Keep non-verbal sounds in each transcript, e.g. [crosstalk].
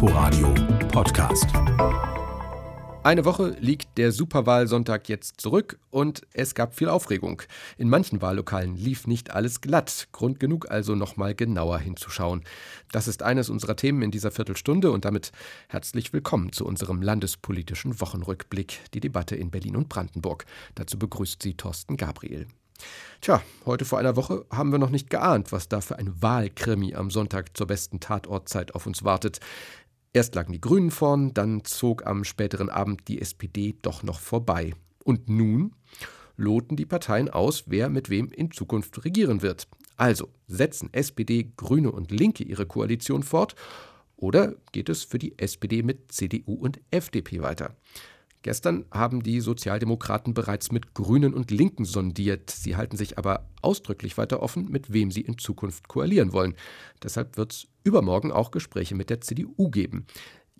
Inforadio Podcast. Eine Woche liegt der Superwahlsonntag jetzt zurück und es gab viel Aufregung. In manchen Wahllokalen lief nicht alles glatt. Grund genug also nochmal genauer hinzuschauen. Das ist eines unserer Themen in dieser Viertelstunde und damit herzlich willkommen zu unserem landespolitischen Wochenrückblick, die Debatte in Berlin und Brandenburg. Dazu begrüßt sie Thorsten Gabriel. Tja, heute vor einer Woche haben wir noch nicht geahnt, was da für ein Wahlkrimi am Sonntag zur besten Tatortzeit auf uns wartet. Erst lagen die Grünen vorn, dann zog am späteren Abend die SPD doch noch vorbei. Und nun loten die Parteien aus, wer mit wem in Zukunft regieren wird. Also setzen SPD, Grüne und Linke ihre Koalition fort oder geht es für die SPD mit CDU und FDP weiter? Gestern haben die Sozialdemokraten bereits mit Grünen und Linken sondiert. Sie halten sich aber ausdrücklich weiter offen, mit wem sie in Zukunft koalieren wollen. Deshalb wird es übermorgen auch Gespräche mit der CDU geben.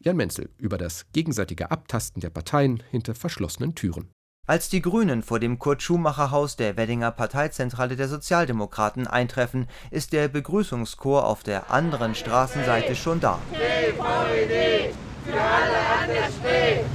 Jan Menzel über das gegenseitige Abtasten der Parteien hinter verschlossenen Türen. Als die Grünen vor dem Kurt-Schumacher-Haus der Weddinger Parteizentrale der Sozialdemokraten eintreffen, ist der Begrüßungschor auf der anderen Straßenseite schon da. DVD.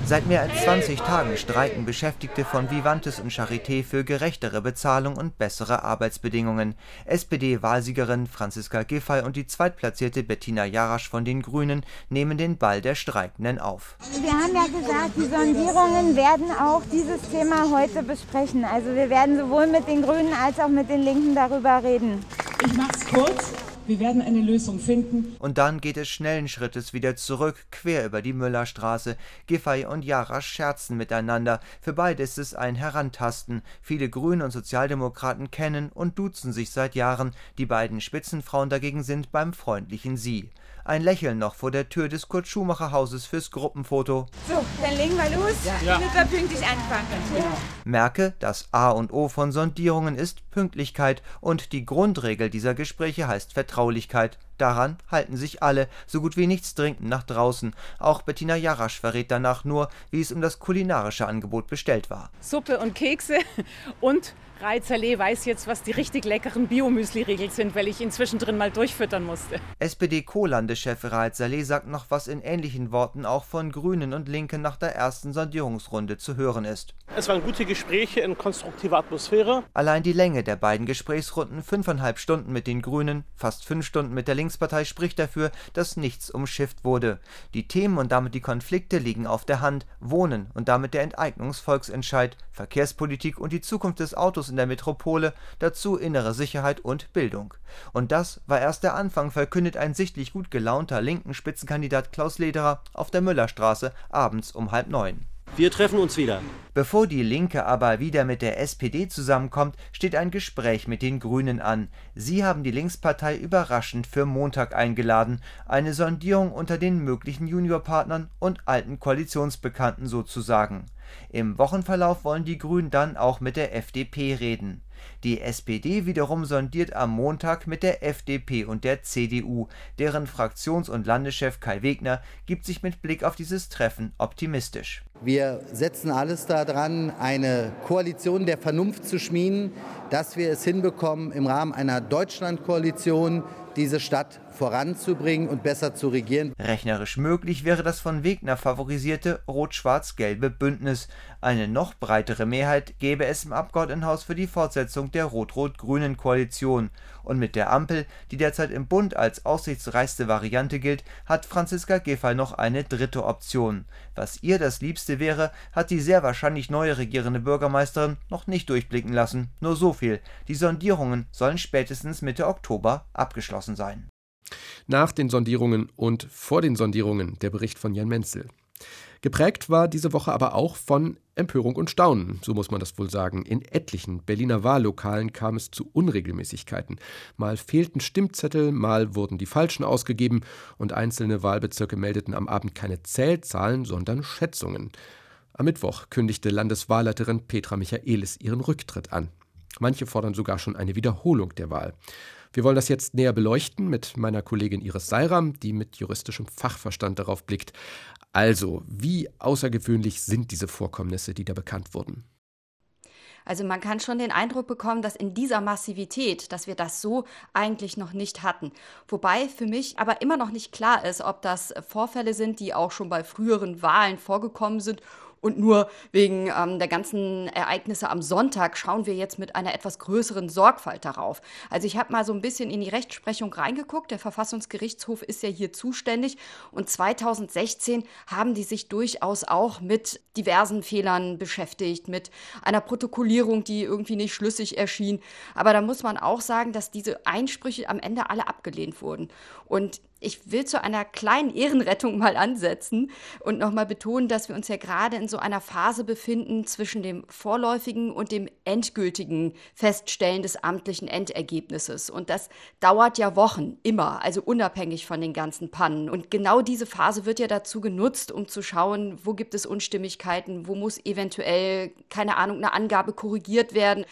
Seit mehr als 20 Tagen streiken Beschäftigte von Vivantes und Charité für gerechtere Bezahlung und bessere Arbeitsbedingungen. SPD-Wahlsiegerin Franziska Giffey und die zweitplatzierte Bettina Jarasch von den Grünen nehmen den Ball der Streikenden auf. Wir haben ja gesagt, die Sondierungen werden auch dieses Thema heute besprechen. Also wir werden sowohl mit den Grünen als auch mit den Linken darüber reden. Ich mache es kurz. Wir werden eine Lösung finden. Und dann geht es schnellen Schrittes wieder zurück, quer über die Müllerstraße. Giffey und Jara scherzen miteinander. Für beide ist es ein Herantasten. Viele Grüne und Sozialdemokraten kennen und duzen sich seit Jahren. Die beiden Spitzenfrauen dagegen sind beim freundlichen Sie. Ein Lächeln noch vor der Tür des Kurt-Schumacher-Hauses fürs Gruppenfoto. So, dann legen wir los, ja. damit wir pünktlich anfangen. Ja. Merke, das A und O von Sondierungen ist Pünktlichkeit und die Grundregel dieser Gespräche heißt Vertraulichkeit. Daran halten sich alle, so gut wie nichts dringt nach draußen. Auch Bettina Jarasch verrät danach nur, wie es um das kulinarische Angebot bestellt war. Suppe und Kekse [laughs] und Reizerlee weiß jetzt, was die richtig leckeren Biomüsli-Riegel sind, weil ich ihn zwischendrin mal durchfüttern musste. SPD-Co-Landeschef Reizerlee sagt noch, was in ähnlichen Worten auch von Grünen und Linken nach der ersten Sondierungsrunde zu hören ist. Es waren gute Gespräche in konstruktiver Atmosphäre. Allein die Länge der beiden Gesprächsrunden, fünfeinhalb Stunden mit den Grünen, fast fünf Stunden mit der Linkspartei, spricht dafür, dass nichts umschifft wurde. Die Themen und damit die Konflikte liegen auf der Hand. Wohnen und damit der Enteignungsvolksentscheid, Verkehrspolitik und die Zukunft des Autos in der Metropole, dazu innere Sicherheit und Bildung. Und das war erst der Anfang, verkündet ein sichtlich gut gelaunter linken Spitzenkandidat Klaus Lederer auf der Müllerstraße abends um halb neun. Wir treffen uns wieder. Bevor die Linke aber wieder mit der SPD zusammenkommt, steht ein Gespräch mit den Grünen an. Sie haben die Linkspartei überraschend für Montag eingeladen. Eine Sondierung unter den möglichen Juniorpartnern und alten Koalitionsbekannten sozusagen. Im Wochenverlauf wollen die Grünen dann auch mit der FDP reden. Die SPD wiederum sondiert am Montag mit der FDP und der CDU. Deren Fraktions- und Landeschef Kai Wegner gibt sich mit Blick auf dieses Treffen optimistisch. Wir setzen alles daran, eine Koalition der Vernunft zu schmieden, dass wir es hinbekommen, im Rahmen einer Deutschlandkoalition diese Stadt voranzubringen und besser zu regieren. Rechnerisch möglich wäre das von Wegner favorisierte rot-schwarz-gelbe Bündnis. Eine noch breitere Mehrheit gäbe es im Abgeordnetenhaus für die Fortsetzung der rot-rot-grünen Koalition. Und mit der Ampel, die derzeit im Bund als aussichtsreichste Variante gilt, hat Franziska Giffey noch eine dritte Option. Was ihr das Liebste wäre, hat die sehr wahrscheinlich neue regierende Bürgermeisterin noch nicht durchblicken lassen. Nur so viel. Die Sondierungen sollen spätestens Mitte Oktober abgeschlossen sein. Nach den Sondierungen und vor den Sondierungen der Bericht von Jan Menzel. Geprägt war diese Woche aber auch von Empörung und Staunen, so muss man das wohl sagen. In etlichen Berliner Wahllokalen kam es zu Unregelmäßigkeiten. Mal fehlten Stimmzettel, mal wurden die falschen ausgegeben und einzelne Wahlbezirke meldeten am Abend keine Zählzahlen, sondern Schätzungen. Am Mittwoch kündigte Landeswahlleiterin Petra Michaelis ihren Rücktritt an. Manche fordern sogar schon eine Wiederholung der Wahl. Wir wollen das jetzt näher beleuchten mit meiner Kollegin Iris Seiram, die mit juristischem Fachverstand darauf blickt. Also, wie außergewöhnlich sind diese Vorkommnisse, die da bekannt wurden? Also man kann schon den Eindruck bekommen, dass in dieser Massivität, dass wir das so eigentlich noch nicht hatten. Wobei für mich aber immer noch nicht klar ist, ob das Vorfälle sind, die auch schon bei früheren Wahlen vorgekommen sind und nur wegen ähm, der ganzen Ereignisse am Sonntag schauen wir jetzt mit einer etwas größeren Sorgfalt darauf. Also ich habe mal so ein bisschen in die Rechtsprechung reingeguckt. Der Verfassungsgerichtshof ist ja hier zuständig. Und 2016 haben die sich durchaus auch mit diversen Fehlern beschäftigt, mit einer Protokollierung, die irgendwie nicht schlüssig erschien. Aber da muss man auch sagen, dass diese Einsprüche am Ende alle abgelehnt wurden. Und ich will zu einer kleinen Ehrenrettung mal ansetzen und nochmal betonen, dass wir uns ja gerade in so einer Phase befinden zwischen dem vorläufigen und dem endgültigen Feststellen des amtlichen Endergebnisses. Und das dauert ja Wochen, immer, also unabhängig von den ganzen Pannen. Und genau diese Phase wird ja dazu genutzt, um zu schauen, wo gibt es Unstimmigkeiten, wo muss eventuell, keine Ahnung, eine Angabe korrigiert werden.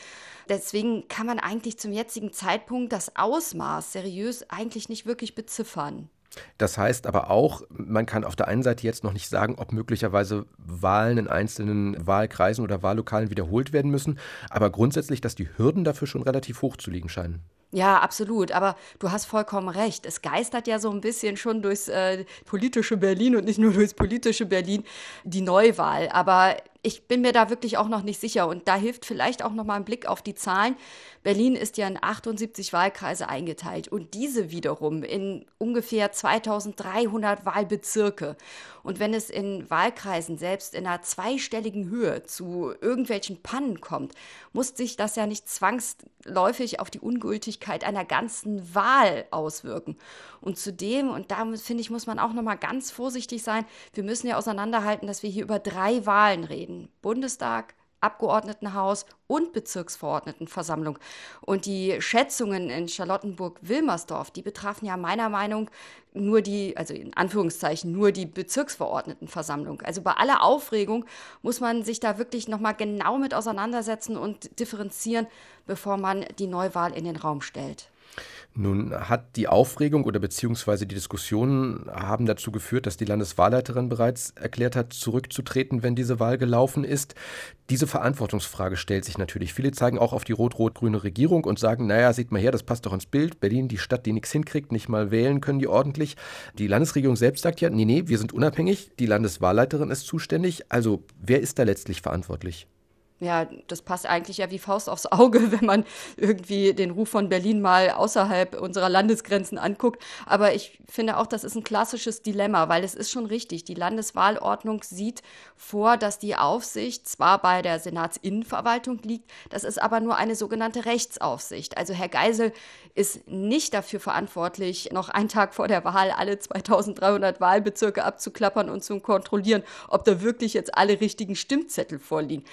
Deswegen kann man eigentlich zum jetzigen Zeitpunkt das Ausmaß seriös eigentlich nicht wirklich beziffern. Das heißt aber auch, man kann auf der einen Seite jetzt noch nicht sagen, ob möglicherweise Wahlen in einzelnen Wahlkreisen oder Wahllokalen wiederholt werden müssen, aber grundsätzlich, dass die Hürden dafür schon relativ hoch zu liegen scheinen. Ja, absolut. Aber du hast vollkommen recht. Es geistert ja so ein bisschen schon durchs äh, politische Berlin und nicht nur durchs politische Berlin die Neuwahl. Aber ich bin mir da wirklich auch noch nicht sicher. Und da hilft vielleicht auch noch mal ein Blick auf die Zahlen. Berlin ist ja in 78 Wahlkreise eingeteilt und diese wiederum in ungefähr 2300 Wahlbezirke. Und wenn es in Wahlkreisen selbst in einer zweistelligen Höhe zu irgendwelchen Pannen kommt, muss sich das ja nicht zwangsläufig auf die Ungültigkeit einer ganzen Wahl auswirken. Und zudem, und da finde ich, muss man auch noch mal ganz vorsichtig sein, wir müssen ja auseinanderhalten, dass wir hier über drei Wahlen reden. Bundestag, Abgeordnetenhaus und Bezirksverordnetenversammlung. Und die Schätzungen in Charlottenburg-Wilmersdorf, die betrafen ja meiner Meinung nur die, also in Anführungszeichen, nur die Bezirksverordnetenversammlung. Also bei aller Aufregung muss man sich da wirklich nochmal genau mit auseinandersetzen und differenzieren, bevor man die Neuwahl in den Raum stellt. Nun hat die Aufregung oder beziehungsweise die Diskussionen haben dazu geführt, dass die Landeswahlleiterin bereits erklärt hat, zurückzutreten, wenn diese Wahl gelaufen ist. Diese Verantwortungsfrage stellt sich natürlich. Viele zeigen auch auf die rot-rot-grüne Regierung und sagen, naja, sieht mal her, das passt doch ins Bild. Berlin, die Stadt, die nichts hinkriegt, nicht mal wählen können die ordentlich. Die Landesregierung selbst sagt ja, nee, nee, wir sind unabhängig. Die Landeswahlleiterin ist zuständig. Also wer ist da letztlich verantwortlich? Ja, das passt eigentlich ja wie Faust aufs Auge, [laughs] wenn man irgendwie den Ruf von Berlin mal außerhalb unserer Landesgrenzen anguckt. Aber ich finde auch, das ist ein klassisches Dilemma, weil es ist schon richtig. Die Landeswahlordnung sieht vor, dass die Aufsicht zwar bei der Senatsinnenverwaltung liegt, das ist aber nur eine sogenannte Rechtsaufsicht. Also Herr Geisel ist nicht dafür verantwortlich, noch einen Tag vor der Wahl alle 2300 Wahlbezirke abzuklappern und zu kontrollieren, ob da wirklich jetzt alle richtigen Stimmzettel vorliegen.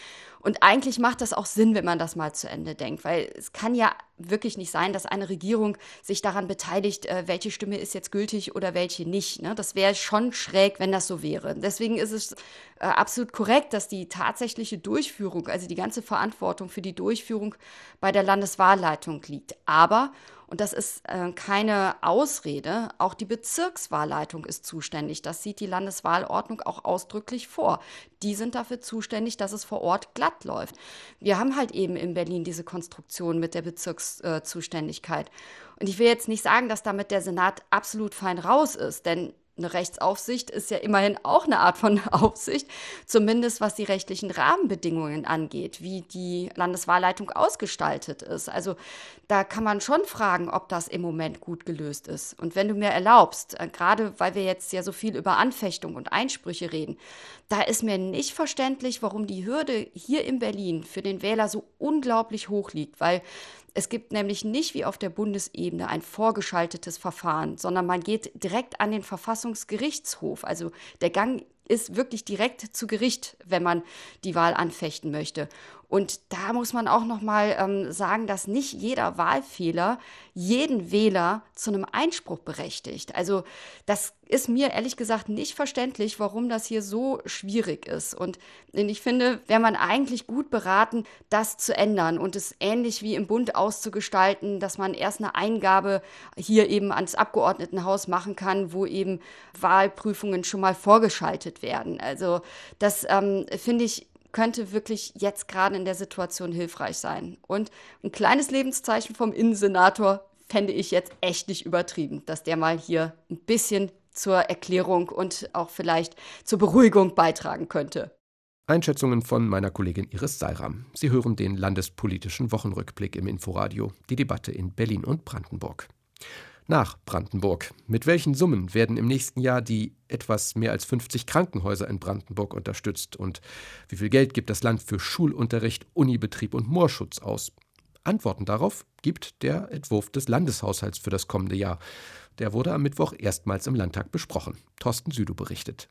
Und eigentlich macht das auch Sinn, wenn man das mal zu Ende denkt, weil es kann ja wirklich nicht sein, dass eine Regierung sich daran beteiligt, äh, welche Stimme ist jetzt gültig oder welche nicht. Ne? Das wäre schon schräg, wenn das so wäre. Deswegen ist es äh, absolut korrekt, dass die tatsächliche Durchführung, also die ganze Verantwortung für die Durchführung bei der Landeswahlleitung liegt. Aber und das ist äh, keine Ausrede. Auch die Bezirkswahlleitung ist zuständig. Das sieht die Landeswahlordnung auch ausdrücklich vor. Die sind dafür zuständig, dass es vor Ort glatt läuft. Wir haben halt eben in Berlin diese Konstruktion mit der Bezirkszuständigkeit. Äh, und ich will jetzt nicht sagen, dass damit der Senat absolut fein raus ist, denn eine Rechtsaufsicht ist ja immerhin auch eine Art von [laughs] Aufsicht, zumindest was die rechtlichen Rahmenbedingungen angeht, wie die Landeswahlleitung ausgestaltet ist. Also da kann man schon fragen, ob das im Moment gut gelöst ist. Und wenn du mir erlaubst, äh, gerade weil wir jetzt ja so viel über Anfechtung und Einsprüche reden, da ist mir nicht verständlich, warum die Hürde hier in Berlin für den Wähler so unglaublich hoch liegt, weil es gibt nämlich nicht wie auf der Bundesebene ein vorgeschaltetes Verfahren, sondern man geht direkt an den Verfassungsgerichtshof. Also der Gang ist wirklich direkt zu Gericht, wenn man die Wahl anfechten möchte. Und da muss man auch noch mal ähm, sagen, dass nicht jeder Wahlfehler jeden Wähler zu einem Einspruch berechtigt. Also das ist mir ehrlich gesagt nicht verständlich, warum das hier so schwierig ist. Und ich finde, wäre man eigentlich gut beraten, das zu ändern und es ähnlich wie im Bund auszugestalten, dass man erst eine Eingabe hier eben ans Abgeordnetenhaus machen kann, wo eben Wahlprüfungen schon mal vorgeschaltet werden. Also das ähm, finde ich könnte wirklich jetzt gerade in der Situation hilfreich sein. Und ein kleines Lebenszeichen vom Innensenator fände ich jetzt echt nicht übertrieben, dass der mal hier ein bisschen zur Erklärung und auch vielleicht zur Beruhigung beitragen könnte. Einschätzungen von meiner Kollegin Iris Seiram. Sie hören den landespolitischen Wochenrückblick im Inforadio, die Debatte in Berlin und Brandenburg. Nach Brandenburg. Mit welchen Summen werden im nächsten Jahr die etwas mehr als 50 Krankenhäuser in Brandenburg unterstützt? Und wie viel Geld gibt das Land für Schulunterricht, Unibetrieb und Moorschutz aus? Antworten darauf gibt der Entwurf des Landeshaushalts für das kommende Jahr. Der wurde am Mittwoch erstmals im Landtag besprochen. Thorsten Südow berichtet.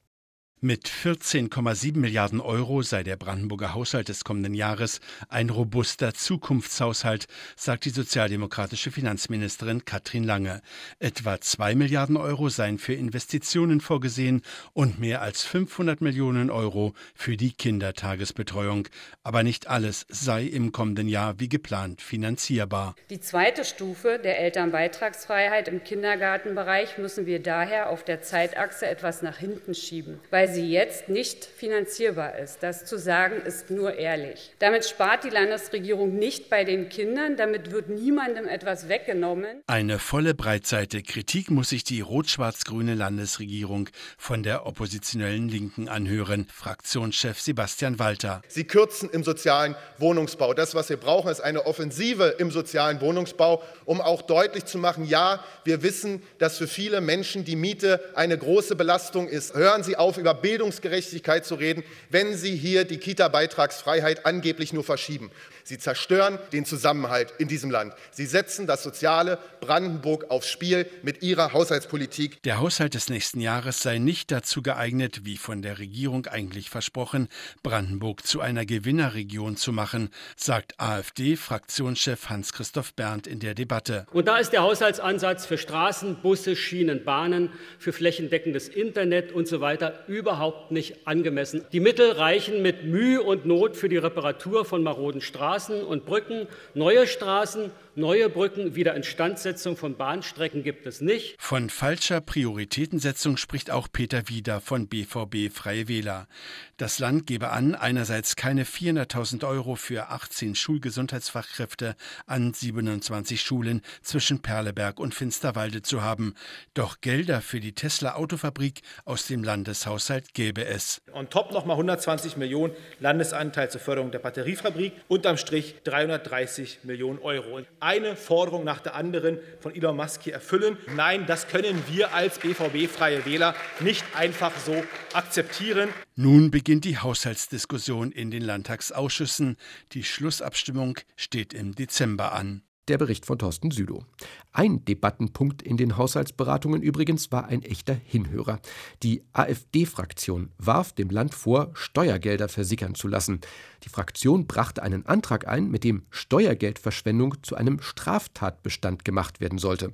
Mit 14,7 Milliarden Euro sei der Brandenburger Haushalt des kommenden Jahres ein robuster Zukunftshaushalt, sagt die sozialdemokratische Finanzministerin Katrin Lange. Etwa 2 Milliarden Euro seien für Investitionen vorgesehen und mehr als 500 Millionen Euro für die Kindertagesbetreuung. Aber nicht alles sei im kommenden Jahr wie geplant finanzierbar. Die zweite Stufe der Elternbeitragsfreiheit im Kindergartenbereich müssen wir daher auf der Zeitachse etwas nach hinten schieben, weil weil sie jetzt nicht finanzierbar ist. Das zu sagen ist nur ehrlich. Damit spart die Landesregierung nicht bei den Kindern, damit wird niemandem etwas weggenommen. Eine volle Breitseite Kritik muss sich die rot-schwarz-grüne Landesregierung von der oppositionellen Linken anhören. Fraktionschef Sebastian Walter. Sie kürzen im sozialen Wohnungsbau. Das, was wir brauchen, ist eine Offensive im sozialen Wohnungsbau, um auch deutlich zu machen, ja, wir wissen, dass für viele Menschen die Miete eine große Belastung ist. Hören Sie auf, über Bildungsgerechtigkeit zu reden, wenn Sie hier die Kita-Beitragsfreiheit angeblich nur verschieben. Sie zerstören den Zusammenhalt in diesem Land. Sie setzen das soziale Brandenburg aufs Spiel mit ihrer Haushaltspolitik. Der Haushalt des nächsten Jahres sei nicht dazu geeignet, wie von der Regierung eigentlich versprochen, Brandenburg zu einer Gewinnerregion zu machen, sagt AfD-Fraktionschef Hans-Christoph Berndt in der Debatte. Und da ist der Haushaltsansatz für Straßen, Busse, Schienen, Bahnen, für flächendeckendes Internet und so weiter überhaupt nicht angemessen. Die Mittel reichen mit Mühe und Not für die Reparatur von maroden Straßen und Brücken, neue Straßen, neue Brücken, Wiederinstandsetzung von Bahnstrecken gibt es nicht. Von falscher Prioritätensetzung spricht auch Peter Wieder von BVB Freie Wähler. Das Land gebe an, einerseits keine 400.000 Euro für 18 Schulgesundheitsfachkräfte an 27 Schulen zwischen Perleberg und Finsterwalde zu haben. Doch Gelder für die Tesla Autofabrik aus dem Landeshaushalt gäbe es. On top nochmal 120 Millionen Landesanteil zur Förderung der Batteriefabrik. Unterm Strich 330 Millionen Euro. Eine Forderung nach der anderen von Elon Musk hier erfüllen. Nein, das können wir als BVB-freie Wähler nicht einfach so akzeptieren. Nun beginnt die Haushaltsdiskussion in den Landtagsausschüssen. Die Schlussabstimmung steht im Dezember an. Der Bericht von Thorsten Südow. Ein Debattenpunkt in den Haushaltsberatungen übrigens war ein echter Hinhörer. Die AfD-Fraktion warf dem Land vor, Steuergelder versickern zu lassen. Die Fraktion brachte einen Antrag ein, mit dem Steuergeldverschwendung zu einem Straftatbestand gemacht werden sollte.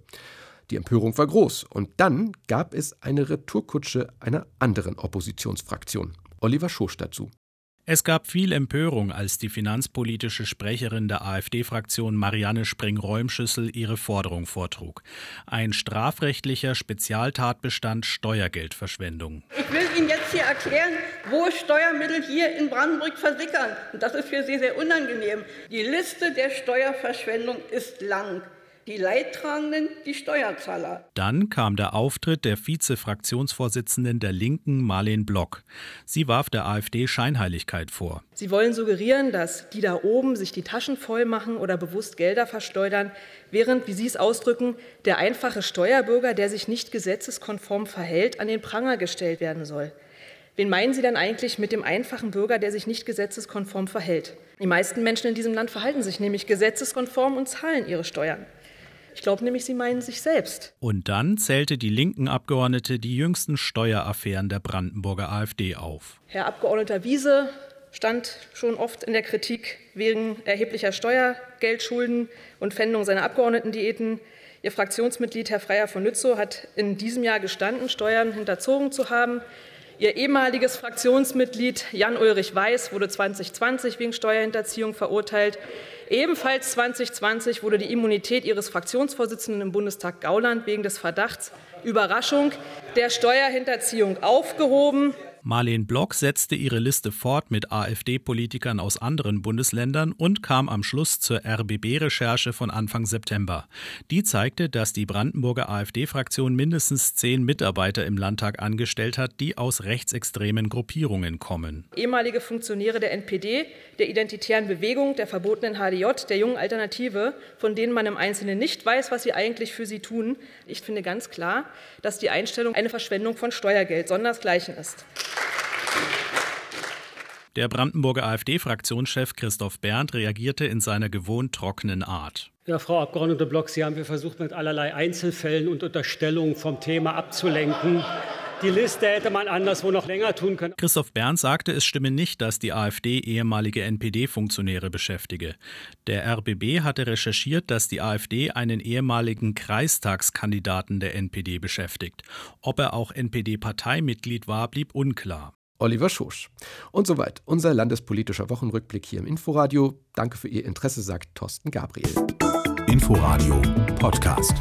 Die Empörung war groß und dann gab es eine Retourkutsche einer anderen Oppositionsfraktion. Oliver Schosch dazu. Es gab viel Empörung, als die finanzpolitische Sprecherin der AfD-Fraktion Marianne Spring-Räumschüssel ihre Forderung vortrug. Ein strafrechtlicher Spezialtatbestand Steuergeldverschwendung. Ich will Ihnen jetzt hier erklären, wo Steuermittel hier in Brandenburg versickern. Und das ist für Sie sehr unangenehm. Die Liste der Steuerverschwendung ist lang die Leidtragenden, die Steuerzahler. Dann kam der Auftritt der Vize-Fraktionsvorsitzenden der Linken, Marleen Block. Sie warf der AfD Scheinheiligkeit vor. Sie wollen suggerieren, dass die da oben sich die Taschen voll machen oder bewusst Gelder verschleudern, während, wie Sie es ausdrücken, der einfache Steuerbürger, der sich nicht gesetzeskonform verhält, an den Pranger gestellt werden soll. Wen meinen Sie denn eigentlich mit dem einfachen Bürger, der sich nicht gesetzeskonform verhält? Die meisten Menschen in diesem Land verhalten sich nämlich gesetzeskonform und zahlen ihre Steuern. Ich glaube nämlich, sie meinen sich selbst. Und dann zählte die linken Abgeordnete die jüngsten Steueraffären der Brandenburger AfD auf. Herr Abgeordneter Wiese stand schon oft in der Kritik wegen erheblicher Steuergeldschulden und Pfändung seiner Abgeordnetendiäten. Ihr Fraktionsmitglied Herr Freier von Lützow hat in diesem Jahr gestanden, Steuern hinterzogen zu haben. Ihr ehemaliges Fraktionsmitglied Jan-Ulrich Weiß wurde 2020 wegen Steuerhinterziehung verurteilt. Ebenfalls 2020 wurde die Immunität ihres Fraktionsvorsitzenden im Bundestag Gauland wegen des Verdachts Überraschung der Steuerhinterziehung aufgehoben. Marlene Block setzte ihre Liste fort mit AfD-Politikern aus anderen Bundesländern und kam am Schluss zur RBB-Recherche von Anfang September. Die zeigte, dass die Brandenburger AfD-Fraktion mindestens zehn Mitarbeiter im Landtag angestellt hat, die aus rechtsextremen Gruppierungen kommen. Ehemalige Funktionäre der NPD, der Identitären Bewegung, der verbotenen HDJ, der Jungen Alternative, von denen man im Einzelnen nicht weiß, was sie eigentlich für sie tun. Ich finde ganz klar, dass die Einstellung eine Verschwendung von Steuergeld sondersgleichen ist. Der Brandenburger AfD-Fraktionschef Christoph Berndt reagierte in seiner gewohnt trockenen Art. Ja, Frau Abgeordnete Block, Sie haben versucht, mit allerlei Einzelfällen und Unterstellungen vom Thema abzulenken. Die Liste hätte man anderswo noch länger tun können. Christoph Berndt sagte, es stimme nicht, dass die AfD ehemalige NPD-Funktionäre beschäftige. Der RBB hatte recherchiert, dass die AfD einen ehemaligen Kreistagskandidaten der NPD beschäftigt. Ob er auch NPD-Parteimitglied war, blieb unklar. Oliver Schosch. Und soweit unser landespolitischer Wochenrückblick hier im Inforadio. Danke für Ihr Interesse, sagt Thorsten Gabriel. Inforadio Podcast.